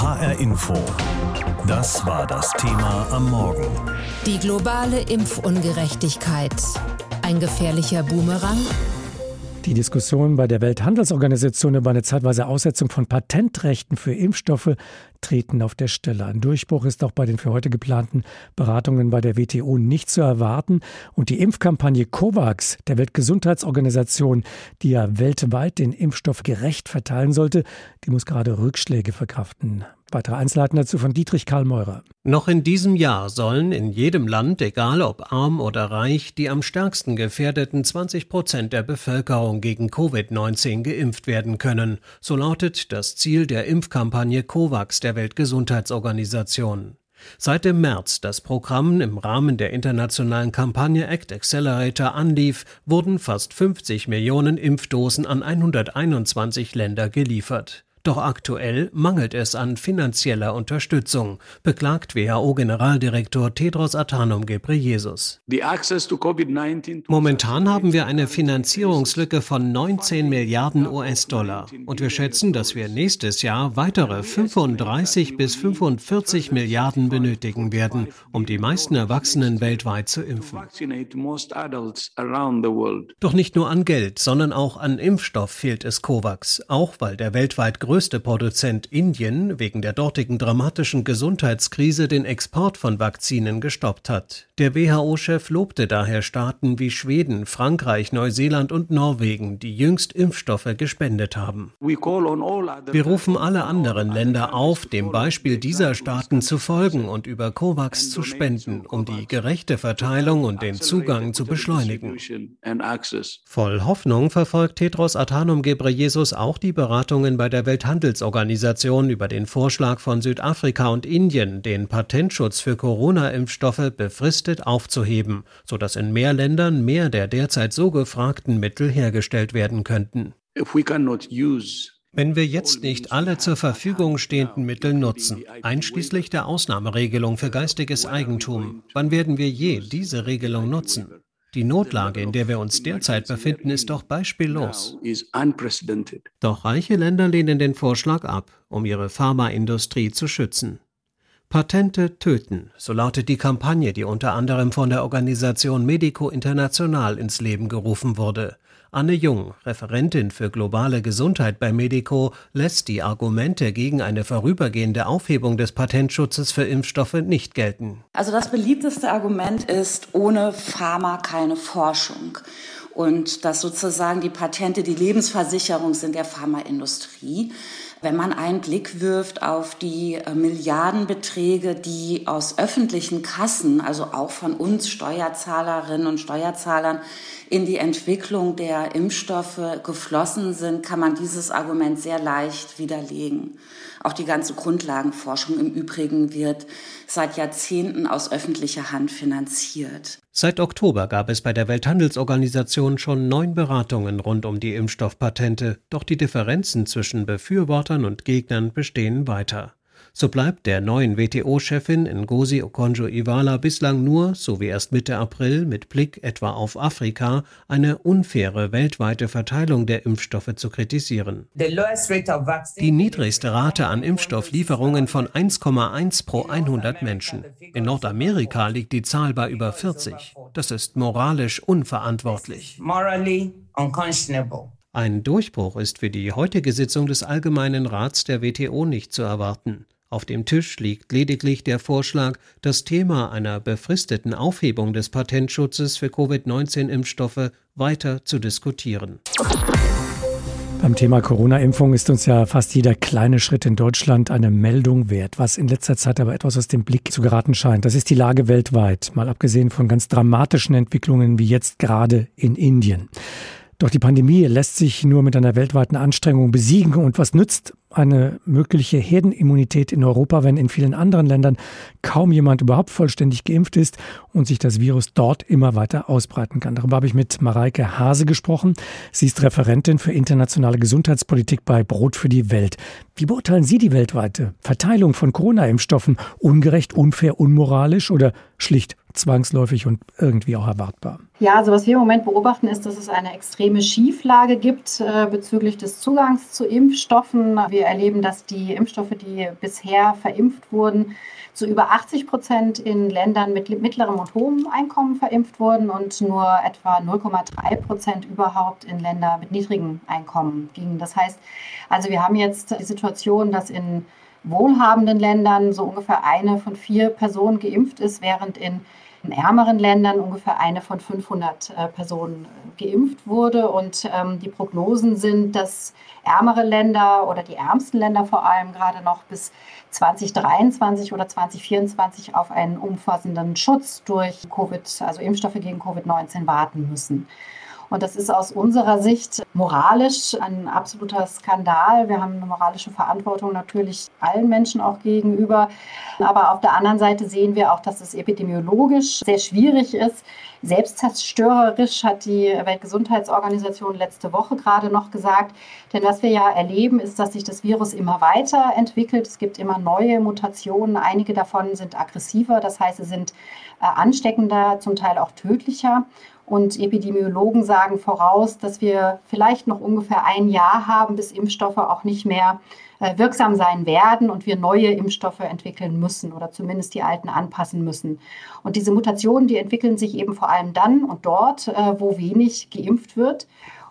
HR Info. Das war das Thema am Morgen. Die globale Impfungerechtigkeit. Ein gefährlicher Boomerang? Die Diskussion bei der Welthandelsorganisation über eine zeitweise Aussetzung von Patentrechten für Impfstoffe treten auf der Stelle. Ein Durchbruch ist auch bei den für heute geplanten Beratungen bei der WTO nicht zu erwarten. Und die Impfkampagne COVAX der Weltgesundheitsorganisation, die ja weltweit den Impfstoff gerecht verteilen sollte, die muss gerade Rückschläge verkraften. Weitere Einzelheiten dazu von Dietrich Karl Meurer. Noch in diesem Jahr sollen in jedem Land, egal ob arm oder reich, die am stärksten gefährdeten 20 Prozent der Bevölkerung gegen Covid-19 geimpft werden können. So lautet das Ziel der Impfkampagne COVAX der Weltgesundheitsorganisation. Seit dem März das Programm im Rahmen der internationalen Kampagne Act Accelerator anlief, wurden fast 50 Millionen Impfdosen an 121 Länder geliefert. Doch aktuell mangelt es an finanzieller Unterstützung, beklagt WHO-Generaldirektor Tedros Adhanom Ghebreyesus. Momentan haben wir eine Finanzierungslücke von 19 Milliarden US-Dollar und wir schätzen, dass wir nächstes Jahr weitere 35 bis 45 Milliarden benötigen werden, um die meisten Erwachsenen weltweit zu impfen. Doch nicht nur an Geld, sondern auch an Impfstoff fehlt es COVAX, auch weil der weltweit größte Produzent Indien wegen der dortigen dramatischen Gesundheitskrise den Export von Vakzinen gestoppt hat. Der WHO-Chef lobte daher Staaten wie Schweden, Frankreich, Neuseeland und Norwegen, die jüngst Impfstoffe gespendet haben. Wir rufen alle anderen Länder auf, dem Beispiel dieser Staaten zu folgen und über COVAX zu spenden, um die gerechte Verteilung und den Zugang zu beschleunigen. Voll Hoffnung verfolgt Tedros Adhanom Ghebreyesus auch die Beratungen bei der Welt Welthandelsorganisation über den Vorschlag von Südafrika und Indien, den Patentschutz für Corona-Impfstoffe befristet aufzuheben, sodass in mehr Ländern mehr der derzeit so gefragten Mittel hergestellt werden könnten. Wenn wir jetzt nicht alle zur Verfügung stehenden Mittel nutzen, einschließlich der Ausnahmeregelung für geistiges Eigentum, wann werden wir je diese Regelung nutzen? Die Notlage, in der wir uns derzeit befinden, ist doch beispiellos. Doch reiche Länder lehnen den Vorschlag ab, um ihre Pharmaindustrie zu schützen. Patente töten, so lautet die Kampagne, die unter anderem von der Organisation Medico International ins Leben gerufen wurde. Anne Jung, Referentin für globale Gesundheit bei Medico, lässt die Argumente gegen eine vorübergehende Aufhebung des Patentschutzes für Impfstoffe nicht gelten. Also das beliebteste Argument ist ohne Pharma keine Forschung und dass sozusagen die Patente die Lebensversicherung sind der Pharmaindustrie. Wenn man einen Blick wirft auf die äh, Milliardenbeträge, die aus öffentlichen Kassen, also auch von uns Steuerzahlerinnen und Steuerzahlern, in die Entwicklung der Impfstoffe geflossen sind, kann man dieses Argument sehr leicht widerlegen. Auch die ganze Grundlagenforschung im Übrigen wird seit Jahrzehnten aus öffentlicher Hand finanziert. Seit Oktober gab es bei der Welthandelsorganisation schon neun Beratungen rund um die Impfstoffpatente, doch die Differenzen zwischen Befürwortern und Gegnern bestehen weiter. So bleibt der neuen WTO-Chefin Ngozi Okonjo-Iweala bislang nur, so wie erst Mitte April mit Blick etwa auf Afrika, eine unfaire weltweite Verteilung der Impfstoffe zu kritisieren. Die niedrigste Rate an Impfstofflieferungen von 1,1 pro 100 Menschen. In Nordamerika liegt die Zahl bei über 40. Das ist moralisch unverantwortlich. Ein Durchbruch ist für die heutige Sitzung des Allgemeinen Rats der WTO nicht zu erwarten. Auf dem Tisch liegt lediglich der Vorschlag, das Thema einer befristeten Aufhebung des Patentschutzes für Covid-19-Impfstoffe weiter zu diskutieren. Beim Thema Corona-Impfung ist uns ja fast jeder kleine Schritt in Deutschland eine Meldung wert, was in letzter Zeit aber etwas aus dem Blick zu geraten scheint. Das ist die Lage weltweit, mal abgesehen von ganz dramatischen Entwicklungen wie jetzt gerade in Indien. Doch die Pandemie lässt sich nur mit einer weltweiten Anstrengung besiegen. Und was nützt eine mögliche Herdenimmunität in Europa, wenn in vielen anderen Ländern kaum jemand überhaupt vollständig geimpft ist und sich das Virus dort immer weiter ausbreiten kann? Darüber habe ich mit Mareike Hase gesprochen. Sie ist Referentin für internationale Gesundheitspolitik bei Brot für die Welt. Wie beurteilen Sie die weltweite Verteilung von Corona-Impfstoffen? Ungerecht, unfair, unmoralisch oder schlicht zwangsläufig und irgendwie auch erwartbar? Ja, also was wir im Moment beobachten, ist, dass es eine extreme Schieflage gibt äh, bezüglich des Zugangs zu Impfstoffen. Wir erleben, dass die Impfstoffe, die bisher verimpft wurden, zu über 80 Prozent in Ländern mit mittlerem und hohem Einkommen verimpft wurden und nur etwa 0,3 Prozent überhaupt in Länder mit niedrigem Einkommen gingen. Das heißt, also wir haben jetzt die Situation, dass in wohlhabenden Ländern so ungefähr eine von vier Personen geimpft ist, während in in ärmeren Ländern ungefähr eine von 500 äh, Personen äh, geimpft wurde. Und ähm, die Prognosen sind, dass ärmere Länder oder die ärmsten Länder vor allem gerade noch bis 2023 oder 2024 auf einen umfassenden Schutz durch Covid, also Impfstoffe gegen Covid-19 warten müssen. Und das ist aus unserer Sicht moralisch ein absoluter Skandal. Wir haben eine moralische Verantwortung natürlich allen Menschen auch gegenüber. Aber auf der anderen Seite sehen wir auch, dass es epidemiologisch sehr schwierig ist. Selbstzerstörerisch hat die Weltgesundheitsorganisation letzte Woche gerade noch gesagt. Denn was wir ja erleben, ist, dass sich das Virus immer weiter entwickelt. Es gibt immer neue Mutationen. Einige davon sind aggressiver, das heißt, sie sind äh, ansteckender, zum Teil auch tödlicher. Und Epidemiologen sagen voraus, dass wir vielleicht noch ungefähr ein Jahr haben, bis Impfstoffe auch nicht mehr äh, wirksam sein werden und wir neue Impfstoffe entwickeln müssen oder zumindest die alten anpassen müssen. Und diese Mutationen, die entwickeln sich eben vor allem dann und dort, äh, wo wenig geimpft wird.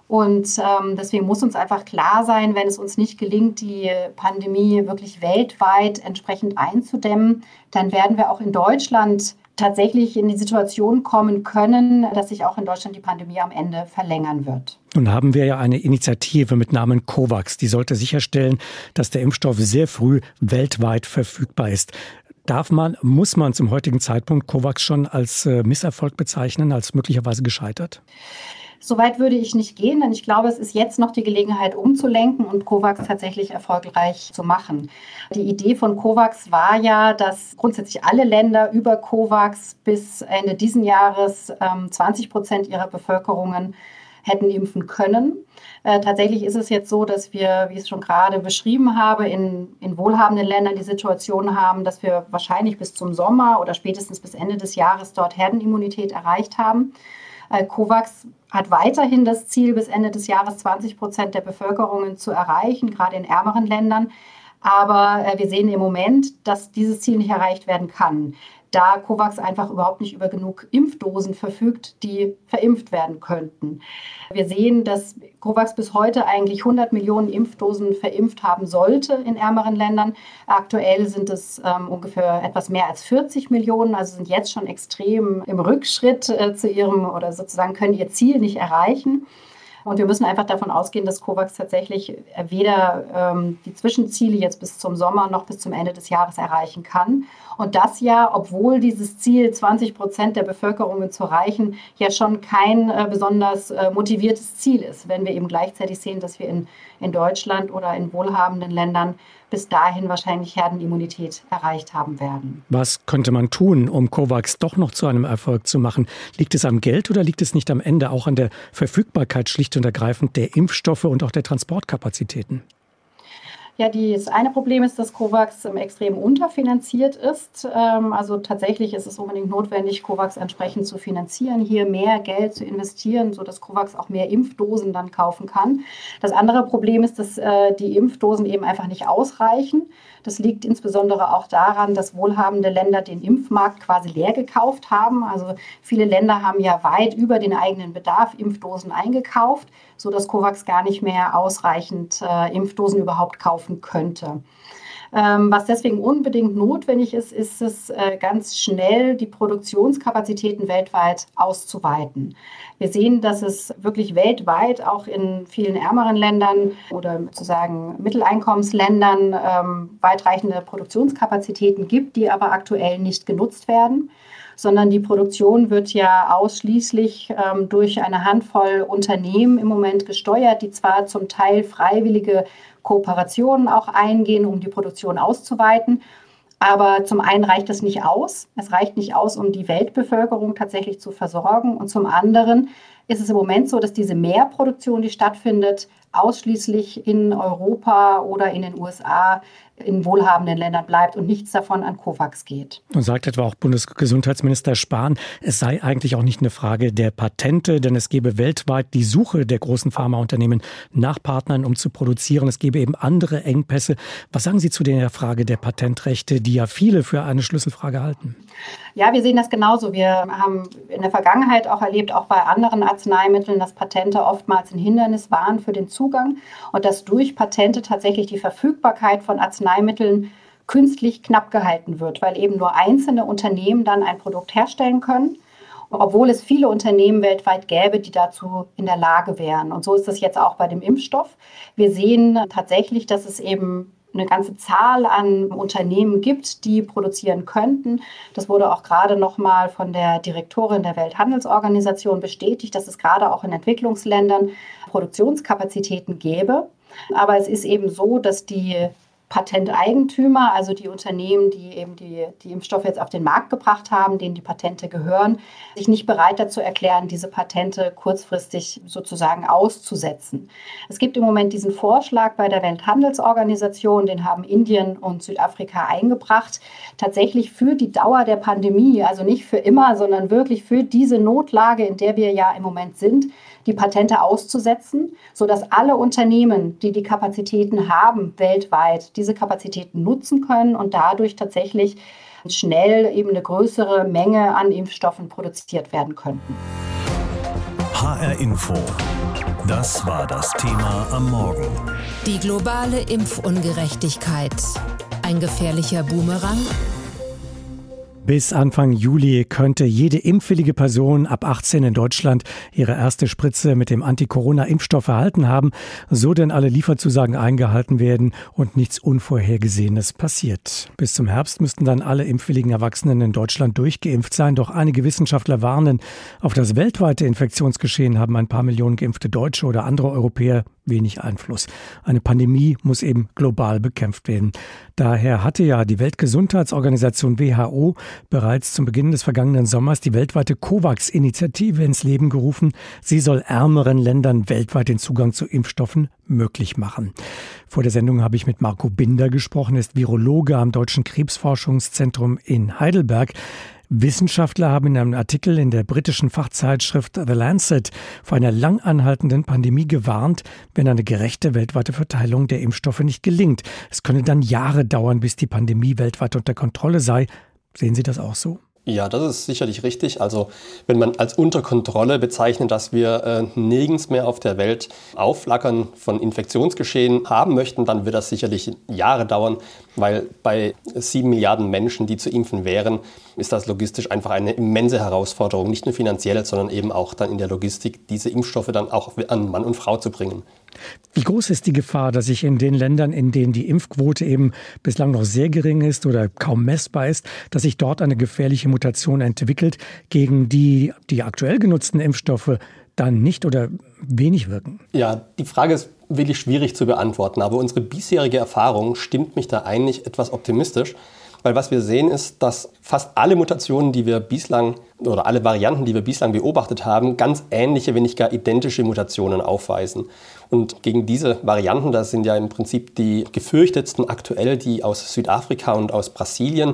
Und ähm, deswegen muss uns einfach klar sein, wenn es uns nicht gelingt, die Pandemie wirklich weltweit entsprechend einzudämmen, dann werden wir auch in Deutschland tatsächlich in die Situation kommen können, dass sich auch in Deutschland die Pandemie am Ende verlängern wird. Nun haben wir ja eine Initiative mit Namen COVAX, die sollte sicherstellen, dass der Impfstoff sehr früh weltweit verfügbar ist. Darf man, muss man zum heutigen Zeitpunkt COVAX schon als äh, Misserfolg bezeichnen, als möglicherweise gescheitert? Soweit würde ich nicht gehen, denn ich glaube, es ist jetzt noch die Gelegenheit umzulenken und COVAX tatsächlich erfolgreich zu machen. Die Idee von COVAX war ja, dass grundsätzlich alle Länder über COVAX bis Ende diesen Jahres 20 ähm, Prozent ihrer Bevölkerungen hätten impfen können. Äh, tatsächlich ist es jetzt so, dass wir, wie ich es schon gerade beschrieben habe, in, in wohlhabenden Ländern die Situation haben, dass wir wahrscheinlich bis zum Sommer oder spätestens bis Ende des Jahres dort Herdenimmunität erreicht haben. Äh, COVAX hat weiterhin das Ziel, bis Ende des Jahres 20 Prozent der Bevölkerungen zu erreichen, gerade in ärmeren Ländern. Aber äh, wir sehen im Moment, dass dieses Ziel nicht erreicht werden kann da COVAX einfach überhaupt nicht über genug Impfdosen verfügt, die verimpft werden könnten. Wir sehen, dass COVAX bis heute eigentlich 100 Millionen Impfdosen verimpft haben sollte in ärmeren Ländern. Aktuell sind es ähm, ungefähr etwas mehr als 40 Millionen, also sind jetzt schon extrem im Rückschritt äh, zu ihrem oder sozusagen können ihr Ziel nicht erreichen. Und wir müssen einfach davon ausgehen, dass COVAX tatsächlich weder ähm, die Zwischenziele jetzt bis zum Sommer noch bis zum Ende des Jahres erreichen kann. Und das ja, obwohl dieses Ziel, 20 Prozent der Bevölkerung zu erreichen, ja schon kein äh, besonders äh, motiviertes Ziel ist, wenn wir eben gleichzeitig sehen, dass wir in, in Deutschland oder in wohlhabenden Ländern bis dahin wahrscheinlich Herdenimmunität erreicht haben werden. Was könnte man tun, um COVAX doch noch zu einem Erfolg zu machen? Liegt es am Geld oder liegt es nicht am Ende auch an der Verfügbarkeit schlicht und ergreifend der Impfstoffe und auch der Transportkapazitäten? Ja, das eine Problem ist, dass COVAX extrem unterfinanziert ist. Ähm, also tatsächlich ist es unbedingt notwendig, COVAX entsprechend zu finanzieren, hier mehr Geld zu investieren, sodass COVAX auch mehr Impfdosen dann kaufen kann. Das andere Problem ist, dass äh, die Impfdosen eben einfach nicht ausreichen. Das liegt insbesondere auch daran, dass wohlhabende Länder den Impfmarkt quasi leer gekauft haben. Also viele Länder haben ja weit über den eigenen Bedarf Impfdosen eingekauft, sodass COVAX gar nicht mehr ausreichend äh, Impfdosen überhaupt kaufen könnte. Ähm, was deswegen unbedingt notwendig ist, ist es äh, ganz schnell, die Produktionskapazitäten weltweit auszuweiten. Wir sehen, dass es wirklich weltweit auch in vielen ärmeren Ländern oder sozusagen Mitteleinkommensländern ähm, weitreichende Produktionskapazitäten gibt, die aber aktuell nicht genutzt werden sondern die Produktion wird ja ausschließlich ähm, durch eine Handvoll Unternehmen im Moment gesteuert, die zwar zum Teil freiwillige Kooperationen auch eingehen, um die Produktion auszuweiten. Aber zum einen reicht das nicht aus. Es reicht nicht aus, um die Weltbevölkerung tatsächlich zu versorgen. Und zum anderen ist es im Moment so, dass diese Mehrproduktion, die stattfindet, ausschließlich in Europa oder in den USA in wohlhabenden Ländern bleibt und nichts davon an COVAX geht. Und sagt etwa auch Bundesgesundheitsminister Spahn, es sei eigentlich auch nicht eine Frage der Patente, denn es gebe weltweit die Suche der großen Pharmaunternehmen nach Partnern, um zu produzieren. Es gebe eben andere Engpässe. Was sagen Sie zu der Frage der Patentrechte, die ja viele für eine Schlüsselfrage halten? Ja, wir sehen das genauso. Wir haben in der Vergangenheit auch erlebt, auch bei anderen Arzneimitteln, dass Patente oftmals ein Hindernis waren für den Zugang und dass durch Patente tatsächlich die Verfügbarkeit von Arzneimitteln künstlich knapp gehalten wird, weil eben nur einzelne Unternehmen dann ein Produkt herstellen können obwohl es viele Unternehmen weltweit gäbe, die dazu in der Lage wären. Und so ist es jetzt auch bei dem Impfstoff. Wir sehen tatsächlich, dass es eben eine ganze Zahl an Unternehmen gibt, die produzieren könnten. Das wurde auch gerade noch mal von der Direktorin der Welthandelsorganisation bestätigt, dass es gerade auch in Entwicklungsländern Produktionskapazitäten gäbe. Aber es ist eben so, dass die Patenteigentümer, also die Unternehmen, die eben die, die Impfstoffe jetzt auf den Markt gebracht haben, denen die Patente gehören, sich nicht bereit dazu erklären, diese Patente kurzfristig sozusagen auszusetzen. Es gibt im Moment diesen Vorschlag bei der Welthandelsorganisation, den haben Indien und Südafrika eingebracht, tatsächlich für die Dauer der Pandemie, also nicht für immer, sondern wirklich für diese Notlage, in der wir ja im Moment sind, die Patente auszusetzen, sodass alle Unternehmen, die die Kapazitäten haben, weltweit diese Kapazitäten nutzen können und dadurch tatsächlich schnell eben eine größere Menge an Impfstoffen produziert werden könnten. HR Info. Das war das Thema am Morgen. Die globale Impfungerechtigkeit. Ein gefährlicher Boomerang? Bis Anfang Juli könnte jede impfwillige Person ab 18 in Deutschland ihre erste Spritze mit dem Anti-Corona-Impfstoff erhalten haben, so denn alle Lieferzusagen eingehalten werden und nichts Unvorhergesehenes passiert. Bis zum Herbst müssten dann alle impfwilligen Erwachsenen in Deutschland durchgeimpft sein, doch einige Wissenschaftler warnen, auf das weltweite Infektionsgeschehen haben ein paar Millionen geimpfte Deutsche oder andere Europäer wenig Einfluss. Eine Pandemie muss eben global bekämpft werden. Daher hatte ja die Weltgesundheitsorganisation WHO bereits zum Beginn des vergangenen Sommers die weltweite COVAX-Initiative ins Leben gerufen. Sie soll ärmeren Ländern weltweit den Zugang zu Impfstoffen möglich machen. Vor der Sendung habe ich mit Marco Binder gesprochen, ist Virologe am Deutschen Krebsforschungszentrum in Heidelberg. Wissenschaftler haben in einem Artikel in der britischen Fachzeitschrift The Lancet vor einer lang anhaltenden Pandemie gewarnt, wenn eine gerechte weltweite Verteilung der Impfstoffe nicht gelingt. Es könne dann Jahre dauern, bis die Pandemie weltweit unter Kontrolle sei. Sehen Sie das auch so? Ja, das ist sicherlich richtig. Also wenn man als unter Kontrolle bezeichnet, dass wir äh, nirgends mehr auf der Welt Aufflackern von Infektionsgeschehen haben möchten, dann wird das sicherlich Jahre dauern, weil bei sieben Milliarden Menschen, die zu impfen wären, ist das logistisch einfach eine immense Herausforderung, nicht nur finanziell, sondern eben auch dann in der Logistik, diese Impfstoffe dann auch an Mann und Frau zu bringen. Wie groß ist die Gefahr, dass sich in den Ländern, in denen die Impfquote eben bislang noch sehr gering ist oder kaum messbar ist, dass sich dort eine gefährliche Mutation entwickelt, gegen die die aktuell genutzten Impfstoffe dann nicht oder wenig wirken? Ja, die Frage ist wirklich schwierig zu beantworten, aber unsere bisherige Erfahrung stimmt mich da eigentlich etwas optimistisch. Weil was wir sehen ist, dass fast alle Mutationen, die wir bislang oder alle Varianten, die wir bislang beobachtet haben, ganz ähnliche, wenn nicht gar identische Mutationen aufweisen. Und gegen diese Varianten, das sind ja im Prinzip die gefürchtetsten aktuell, die aus Südafrika und aus Brasilien,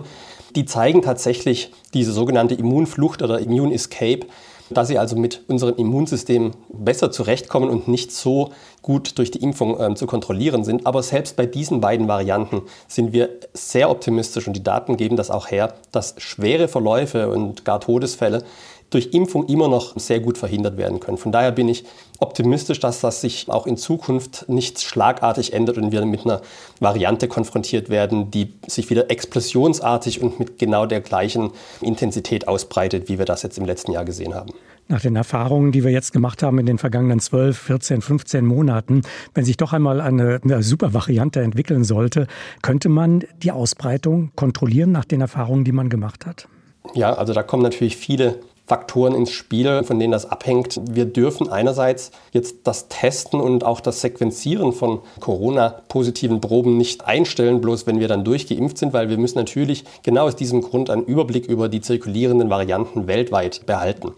die zeigen tatsächlich diese sogenannte Immunflucht oder Immune Escape dass sie also mit unserem Immunsystem besser zurechtkommen und nicht so gut durch die Impfung äh, zu kontrollieren sind. Aber selbst bei diesen beiden Varianten sind wir sehr optimistisch und die Daten geben das auch her, dass schwere Verläufe und gar Todesfälle durch Impfung immer noch sehr gut verhindert werden können. Von daher bin ich optimistisch, dass das sich auch in Zukunft nicht schlagartig ändert und wir mit einer Variante konfrontiert werden, die sich wieder explosionsartig und mit genau der gleichen Intensität ausbreitet, wie wir das jetzt im letzten Jahr gesehen haben. Nach den Erfahrungen, die wir jetzt gemacht haben in den vergangenen 12, 14, 15 Monaten, wenn sich doch einmal eine, eine super Variante entwickeln sollte, könnte man die Ausbreitung kontrollieren nach den Erfahrungen, die man gemacht hat? Ja, also da kommen natürlich viele Faktoren ins Spiel, von denen das abhängt. Wir dürfen einerseits jetzt das Testen und auch das Sequenzieren von Corona-positiven Proben nicht einstellen, bloß wenn wir dann durchgeimpft sind, weil wir müssen natürlich genau aus diesem Grund einen Überblick über die zirkulierenden Varianten weltweit behalten.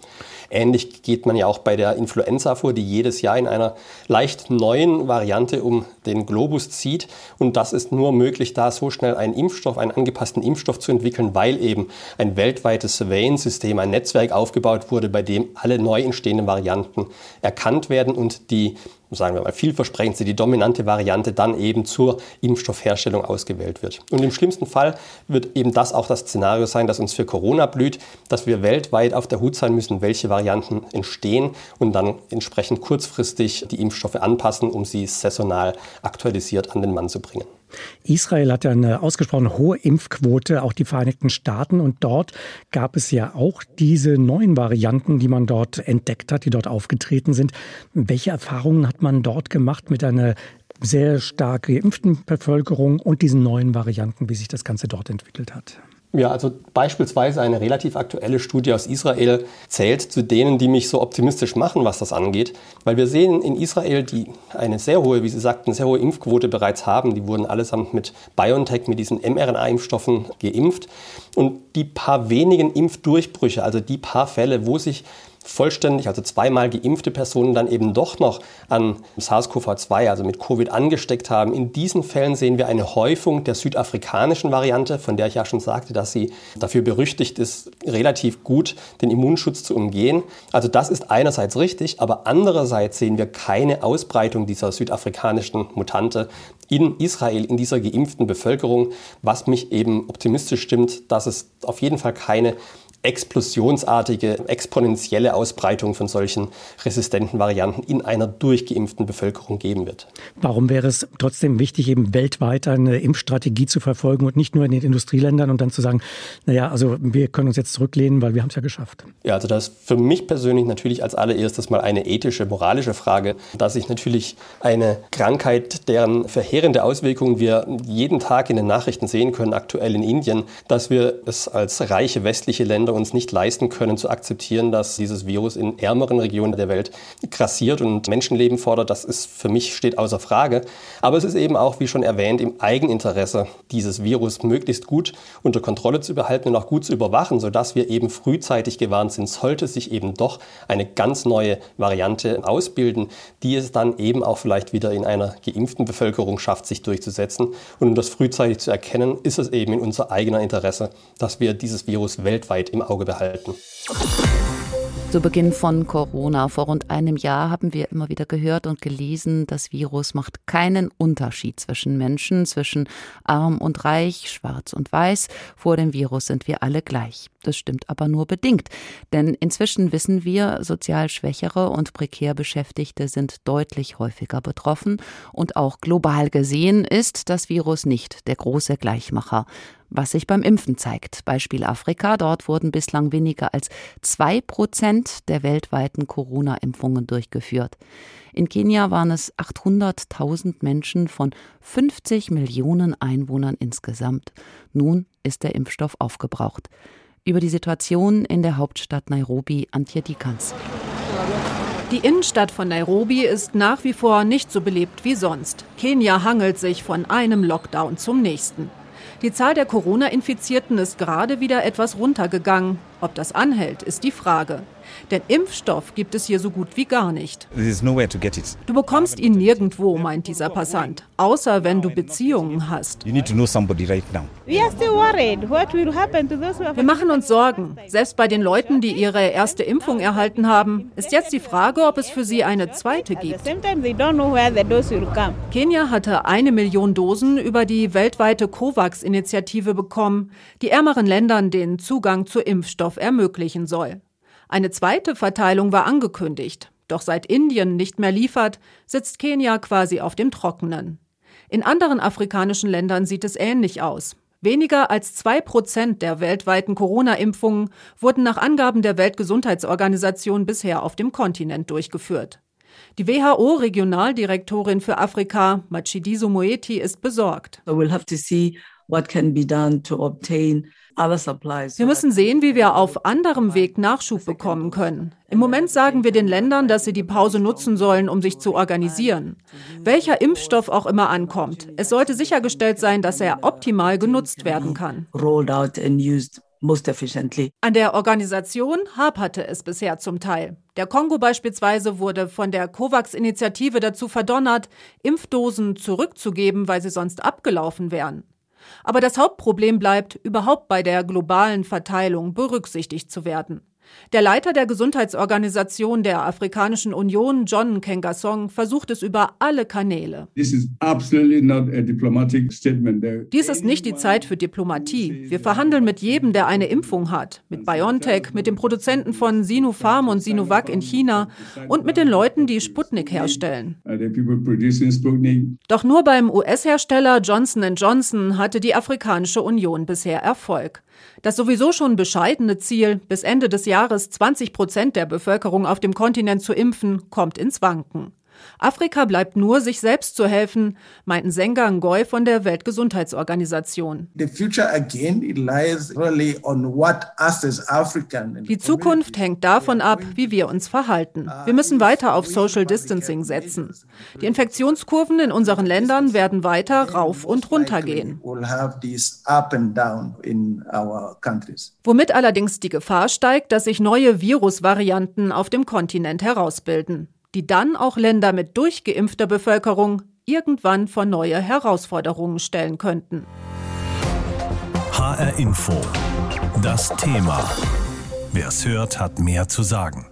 Ähnlich geht man ja auch bei der Influenza vor, die jedes Jahr in einer leicht neuen Variante um den Globus zieht. Und das ist nur möglich, da so schnell einen Impfstoff, einen angepassten Impfstoff zu entwickeln, weil eben ein weltweites Surveillance-System, ein Netzwerk aufgebaut wurde, bei dem alle neu entstehenden Varianten erkannt werden und die sagen wir mal, vielversprechendste, die dominante Variante dann eben zur Impfstoffherstellung ausgewählt wird. Und im schlimmsten Fall wird eben das auch das Szenario sein, das uns für Corona blüht, dass wir weltweit auf der Hut sein müssen, welche Varianten entstehen und dann entsprechend kurzfristig die Impfstoffe anpassen, um sie saisonal aktualisiert an den Mann zu bringen. Israel hat ja eine ausgesprochen hohe Impfquote, auch die Vereinigten Staaten. Und dort gab es ja auch diese neuen Varianten, die man dort entdeckt hat, die dort aufgetreten sind. Welche Erfahrungen hat man dort gemacht mit einer sehr stark geimpften Bevölkerung und diesen neuen Varianten, wie sich das Ganze dort entwickelt hat? Ja, also beispielsweise eine relativ aktuelle Studie aus Israel zählt zu denen, die mich so optimistisch machen, was das angeht, weil wir sehen in Israel, die eine sehr hohe, wie Sie sagten, sehr hohe Impfquote bereits haben. Die wurden allesamt mit BioNTech, mit diesen mRNA-Impfstoffen geimpft. Und die paar wenigen Impfdurchbrüche, also die paar Fälle, wo sich vollständig, also zweimal geimpfte Personen dann eben doch noch an SARS-CoV-2, also mit Covid angesteckt haben. In diesen Fällen sehen wir eine Häufung der südafrikanischen Variante, von der ich ja schon sagte, dass sie dafür berüchtigt ist, relativ gut den Immunschutz zu umgehen. Also das ist einerseits richtig, aber andererseits sehen wir keine Ausbreitung dieser südafrikanischen Mutante in Israel, in dieser geimpften Bevölkerung, was mich eben optimistisch stimmt, dass es auf jeden Fall keine explosionsartige, exponentielle Ausbreitung von solchen resistenten Varianten in einer durchgeimpften Bevölkerung geben wird. Warum wäre es trotzdem wichtig, eben weltweit eine Impfstrategie zu verfolgen und nicht nur in den Industrieländern und dann zu sagen, naja, also wir können uns jetzt zurücklehnen, weil wir haben es ja geschafft? Ja, also das ist für mich persönlich natürlich als allererstes mal eine ethische, moralische Frage, dass ich natürlich eine Krankheit, deren verheerende Auswirkungen wir jeden Tag in den Nachrichten sehen können, aktuell in Indien, dass wir es als reiche westliche Länder uns nicht leisten können zu akzeptieren, dass dieses Virus in ärmeren Regionen der Welt grassiert und Menschenleben fordert. Das ist für mich steht außer Frage. Aber es ist eben auch, wie schon erwähnt, im Eigeninteresse, dieses Virus möglichst gut unter Kontrolle zu behalten und auch gut zu überwachen, sodass wir eben frühzeitig gewarnt sind, sollte sich eben doch eine ganz neue Variante ausbilden, die es dann eben auch vielleicht wieder in einer geimpften Bevölkerung schafft, sich durchzusetzen. Und um das frühzeitig zu erkennen, ist es eben in unser eigener Interesse, dass wir dieses Virus weltweit im Auge behalten. Zu Beginn von Corona vor rund einem Jahr haben wir immer wieder gehört und gelesen, das Virus macht keinen Unterschied zwischen Menschen, zwischen arm und reich, schwarz und weiß. Vor dem Virus sind wir alle gleich. Das stimmt aber nur bedingt. Denn inzwischen wissen wir, sozial Schwächere und prekär Beschäftigte sind deutlich häufiger betroffen. Und auch global gesehen ist das Virus nicht der große Gleichmacher was sich beim Impfen zeigt. Beispiel Afrika. Dort wurden bislang weniger als zwei Prozent der weltweiten Corona-Impfungen durchgeführt. In Kenia waren es 800.000 Menschen von 50 Millionen Einwohnern insgesamt. Nun ist der Impfstoff aufgebraucht. Über die Situation in der Hauptstadt Nairobi Antje Dikans. Die Innenstadt von Nairobi ist nach wie vor nicht so belebt wie sonst. Kenia hangelt sich von einem Lockdown zum nächsten. Die Zahl der Corona-Infizierten ist gerade wieder etwas runtergegangen. Ob das anhält, ist die Frage. Denn Impfstoff gibt es hier so gut wie gar nicht. Du bekommst ihn nirgendwo, meint dieser Passant, außer wenn du Beziehungen hast. Wir machen uns Sorgen. Selbst bei den Leuten, die ihre erste Impfung erhalten haben, ist jetzt die Frage, ob es für sie eine zweite gibt. Kenia hatte eine Million Dosen über die weltweite COVAX-Initiative bekommen, die ärmeren Ländern den Zugang zu Impfstoff ermöglichen soll. Eine zweite Verteilung war angekündigt. Doch seit Indien nicht mehr liefert, sitzt Kenia quasi auf dem Trockenen. In anderen afrikanischen Ländern sieht es ähnlich aus. Weniger als zwei Prozent der weltweiten Corona-Impfungen wurden nach Angaben der Weltgesundheitsorganisation bisher auf dem Kontinent durchgeführt. Die WHO-Regionaldirektorin für Afrika, Matshidiso Moeti, ist besorgt. So we'll what can be done to obtain wir müssen sehen, wie wir auf anderem Weg Nachschub bekommen können. Im Moment sagen wir den Ländern, dass sie die Pause nutzen sollen, um sich zu organisieren. Welcher Impfstoff auch immer ankommt, es sollte sichergestellt sein, dass er optimal genutzt werden kann. An der Organisation haperte es bisher zum Teil. Der Kongo beispielsweise wurde von der COVAX-Initiative dazu verdonnert, Impfdosen zurückzugeben, weil sie sonst abgelaufen wären. Aber das Hauptproblem bleibt, überhaupt bei der globalen Verteilung berücksichtigt zu werden. Der Leiter der Gesundheitsorganisation der Afrikanischen Union, John Kengasong, versucht es über alle Kanäle. Dies ist nicht die Zeit für Diplomatie. Wir verhandeln mit jedem, der eine Impfung hat. Mit BioNTech, mit den Produzenten von Sinopharm und Sinovac in China und mit den Leuten, die Sputnik herstellen. Doch nur beim US-Hersteller Johnson Johnson hatte die Afrikanische Union bisher Erfolg. Das sowieso schon bescheidene Ziel, bis Ende des Jahres 20 Prozent der Bevölkerung auf dem Kontinent zu impfen, kommt ins Wanken. Afrika bleibt nur, sich selbst zu helfen, meinten Senga Ngoy von der Weltgesundheitsorganisation. Die Zukunft hängt davon ab, wie wir uns verhalten. Wir müssen weiter auf Social Distancing setzen. Die Infektionskurven in unseren Ländern werden weiter rauf und runter gehen. Womit allerdings die Gefahr steigt, dass sich neue Virusvarianten auf dem Kontinent herausbilden die dann auch Länder mit durchgeimpfter Bevölkerung irgendwann vor neue Herausforderungen stellen könnten. HR Info. Das Thema. Wer es hört, hat mehr zu sagen.